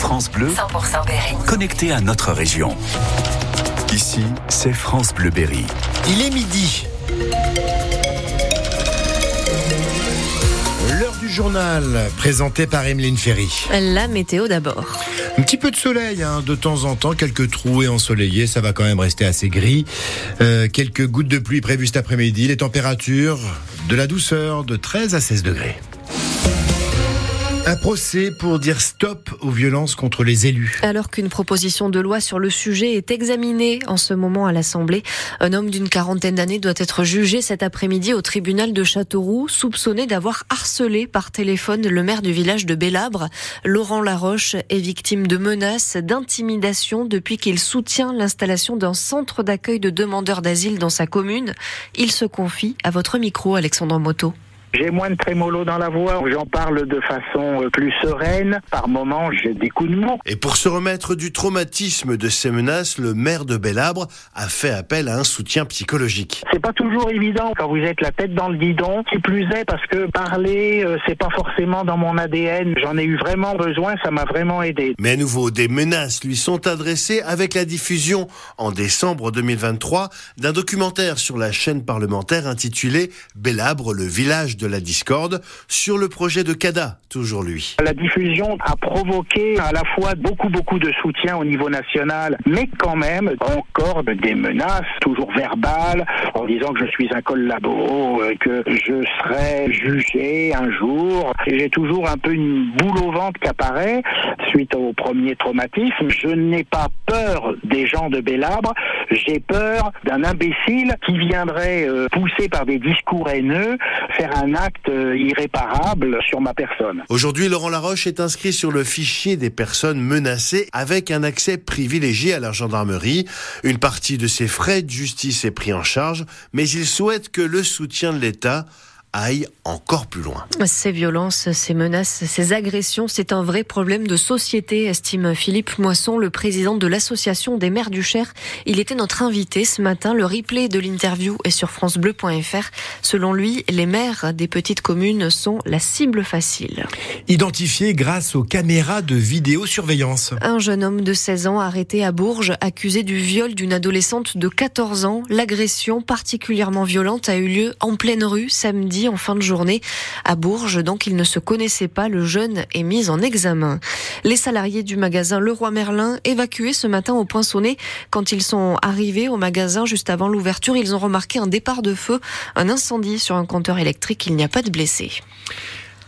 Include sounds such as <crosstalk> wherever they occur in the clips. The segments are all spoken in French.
France Bleu, 100% Berry. connecté à notre région. Ici, c'est France Bleu Berry. Il est midi. L'heure du journal, présenté par Emeline Ferry. La météo d'abord. Un petit peu de soleil, hein, de temps en temps, quelques trouées ensoleillées, ça va quand même rester assez gris. Euh, quelques gouttes de pluie prévues cet après-midi, les températures de la douceur de 13 à 16 degrés. Un procès pour dire stop aux violences contre les élus. Alors qu'une proposition de loi sur le sujet est examinée en ce moment à l'Assemblée, un homme d'une quarantaine d'années doit être jugé cet après-midi au tribunal de Châteauroux, soupçonné d'avoir harcelé par téléphone le maire du village de Bellabre. Laurent Laroche est victime de menaces, d'intimidation depuis qu'il soutient l'installation d'un centre d'accueil de demandeurs d'asile dans sa commune. Il se confie à votre micro, Alexandre Moto. J'ai moins de trémolo dans la voix, j'en parle de façon euh, plus sereine. Par moments, j'ai des coups de mots. Et pour se remettre du traumatisme de ces menaces, le maire de Bellabre a fait appel à un soutien psychologique. C'est pas toujours évident quand vous êtes la tête dans le guidon. Qui plus est parce que parler, euh, c'est pas forcément dans mon ADN. J'en ai eu vraiment besoin, ça m'a vraiment aidé. Mais à nouveau, des menaces lui sont adressées avec la diffusion en décembre 2023 d'un documentaire sur la chaîne parlementaire intitulé Bellabre, le village de la discorde, sur le projet de CADA, toujours lui. La diffusion a provoqué à la fois beaucoup beaucoup de soutien au niveau national, mais quand même encore des menaces, toujours verbales, en disant que je suis un collabo, euh, que je serai jugé un jour. J'ai toujours un peu une boule au ventre qui apparaît suite au premier traumatisme. Je n'ai pas peur des gens de Bellabre, j'ai peur d'un imbécile qui viendrait euh, poussé par des discours haineux faire un acte euh, irréparable sur ma personne. Aujourd'hui, Laurent Laroche est inscrit sur le fichier des personnes menacées avec un accès privilégié à la gendarmerie. Une partie de ses frais de justice est pris en charge, mais il souhaite que le soutien de l'État aille encore plus loin. Ces violences, ces menaces, ces agressions, c'est un vrai problème de société, estime Philippe Moisson, le président de l'association des maires du Cher. Il était notre invité ce matin. Le replay de l'interview est sur francebleu.fr. Selon lui, les maires des petites communes sont la cible facile. Identifié grâce aux caméras de vidéosurveillance. Un jeune homme de 16 ans arrêté à Bourges, accusé du viol d'une adolescente de 14 ans. L'agression particulièrement violente a eu lieu en pleine rue samedi en fin de journée à Bourges. Donc il ne se connaissait pas. Le jeune est mis en examen. Les salariés du magasin Leroy Merlin évacués ce matin au poinçonnet quand ils sont arrivés au magasin juste avant l'ouverture, ils ont remarqué un départ de feu, un incendie sur un compteur électrique. Il n'y a pas de blessés.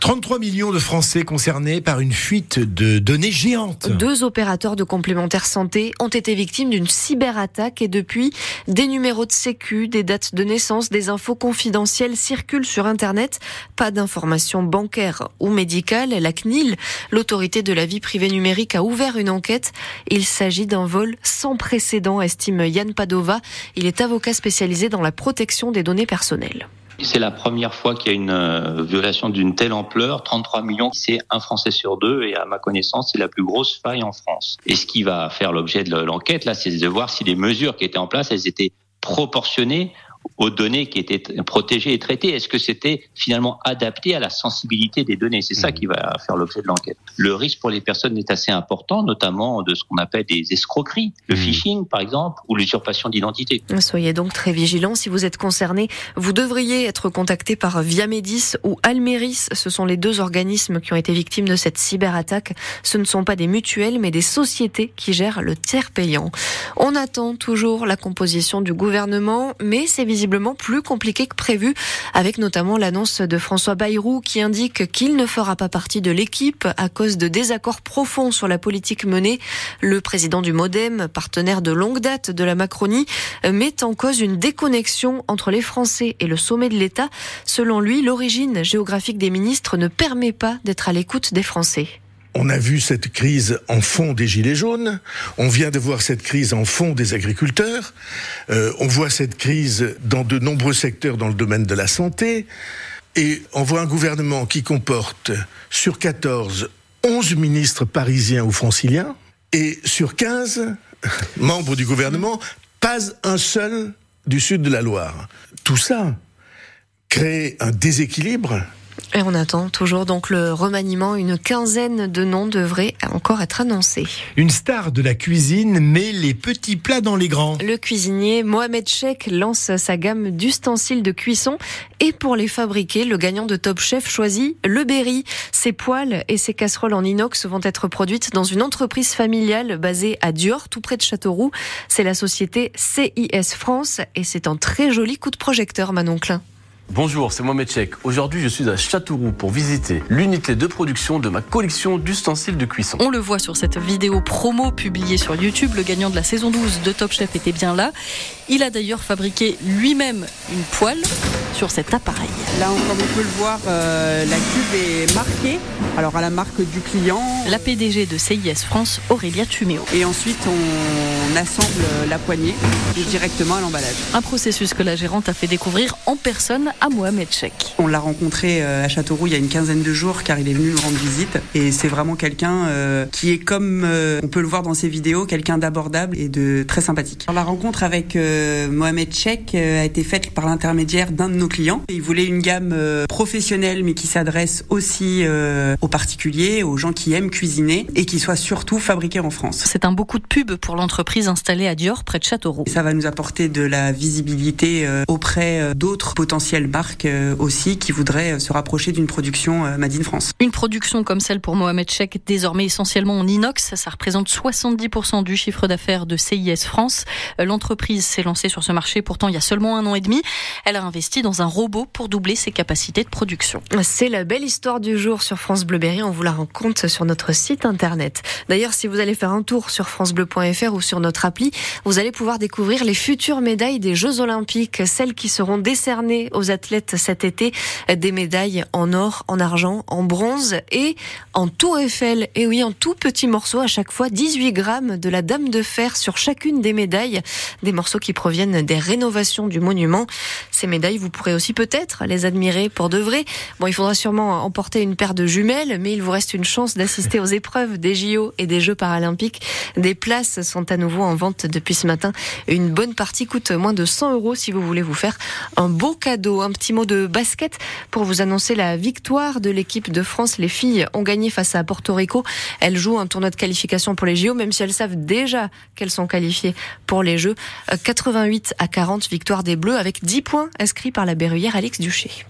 33 millions de Français concernés par une fuite de données géantes. Deux opérateurs de complémentaire santé ont été victimes d'une cyberattaque et depuis, des numéros de sécu, des dates de naissance, des infos confidentielles circulent sur Internet. Pas d'informations bancaires ou médicales. La CNIL, l'autorité de la vie privée numérique, a ouvert une enquête. Il s'agit d'un vol sans précédent, estime Yann Padova. Il est avocat spécialisé dans la protection des données personnelles. C'est la première fois qu'il y a une euh, violation d'une telle ampleur. 33 millions, c'est un Français sur deux et à ma connaissance, c'est la plus grosse faille en France. Et ce qui va faire l'objet de l'enquête, là, c'est de voir si les mesures qui étaient en place, elles étaient proportionnées aux données qui étaient protégées et traitées Est-ce que c'était finalement adapté à la sensibilité des données? C'est ça qui va faire l'objet de l'enquête. Le risque pour les personnes est assez important, notamment de ce qu'on appelle des escroqueries, le phishing par exemple, ou l'usurpation d'identité. Soyez donc très vigilants. Si vous êtes concerné, vous devriez être contacté par Viamedis ou Almeris. Ce sont les deux organismes qui ont été victimes de cette cyberattaque. Ce ne sont pas des mutuelles, mais des sociétés qui gèrent le tiers payant. On attend toujours la composition du gouvernement, mais c'est visiblement plus compliqué que prévu, avec notamment l'annonce de François Bayrou qui indique qu'il ne fera pas partie de l'équipe à cause de désaccords profonds sur la politique menée. Le président du Modem, partenaire de longue date de la Macronie, met en cause une déconnexion entre les Français et le sommet de l'État. Selon lui, l'origine géographique des ministres ne permet pas d'être à l'écoute des Français. On a vu cette crise en fond des gilets jaunes, on vient de voir cette crise en fond des agriculteurs, euh, on voit cette crise dans de nombreux secteurs dans le domaine de la santé, et on voit un gouvernement qui comporte sur 14 11 ministres parisiens ou franciliens, et sur 15 <laughs> membres du gouvernement, pas un seul du sud de la Loire. Tout ça crée un déséquilibre Et on attend toujours donc le remaniement. Une quinzaine de noms devraient encore être annoncés. Une star de la cuisine met les petits plats dans les grands. Le cuisinier Mohamed Chek lance sa gamme d'ustensiles de cuisson et pour les fabriquer, le gagnant de Top Chef choisit le Berry. Ses poêles et ses casseroles en inox vont être produites dans une entreprise familiale basée à Dior, tout près de Châteauroux. C'est la société CIS France et c'est un très joli coup de projecteur, Manon Klein. Bonjour, c'est Mohamed Chek. Aujourd'hui, je suis à Châteauroux pour visiter l'unité de production de ma collection d'ustensiles de cuisson. On le voit sur cette vidéo promo publiée sur YouTube. Le gagnant de la saison 12 de Top Chef était bien là. Il a d'ailleurs fabriqué lui-même une poêle sur cet appareil. Là, comme on peut le voir, euh, la cube est marquée. Alors à la marque du client. La PDG de CIS France, Aurélia Tuméo. Et ensuite, on assemble la poignée directement à l'emballage. Un processus que la gérante a fait découvrir en personne à Mohamed Chek. On l'a rencontré euh, à Châteauroux il y a une quinzaine de jours car il est venu nous rendre visite. Et c'est vraiment quelqu'un euh, qui est comme on peut le voir dans ses vidéos, quelqu'un d'abordable et de très sympathique. Alors, la rencontre avec Mohamed Chek a été faite par l'intermédiaire d'un de nos clients. Il voulait une gamme professionnelle mais qui s'adresse aussi aux particuliers, aux gens qui aiment cuisiner et qui soit surtout fabriquée en France. C'est un beau coup de pub pour l'entreprise installée à Dior près de Châteauroux. Ça va nous apporter de la visibilité auprès d'autres potentielles marques aussi qui voudraient se rapprocher d'une production Made in France. Une production comme celle pour Mohamed Chek, désormais essentiellement en inox, ça représente 70% du chiffre d'affaires de CIS France. L'entreprise s'est lancée sur ce marché pourtant il y a seulement un an et demi. Elle a investi dans un robot pour doubler ses capacités de production. C'est la belle histoire du jour sur France Bleu Berry. On vous la rencontre sur notre site internet. D'ailleurs, si vous allez faire un tour sur francebleu.fr ou sur notre appli, vous allez pouvoir découvrir les futures médailles des Jeux Olympiques, celles qui seront décernées aux athlètes cet été, des médailles en or, en argent, en bronze et en tour Eiffel. Et oui, en tout petits morceaux à chaque fois, 18 grammes de la Dame de Fer sur chacune des médailles, des morceaux qui proviennent des rénovations du monument. Ces médailles, vous pourrez aussi peut-être les admirer pour de vrai. Bon, il faudra sûrement emporter une paire de jumelles, mais il vous reste une chance d'assister aux épreuves des JO et des Jeux paralympiques. Des places sont à nouveau en vente depuis ce matin. Une bonne partie coûte moins de 100 euros si vous voulez vous faire un beau cadeau. Un petit mot de basket pour vous annoncer la victoire de l'équipe de France. Les filles ont gagné face à Porto Rico. Elles jouent un tournoi de qualification pour les JO, même si elles savent déjà qu'elles sont qualifiées pour les Jeux. 88 à 40, victoire des Bleus avec 10 points inscrits par la berruyère Alix Duché.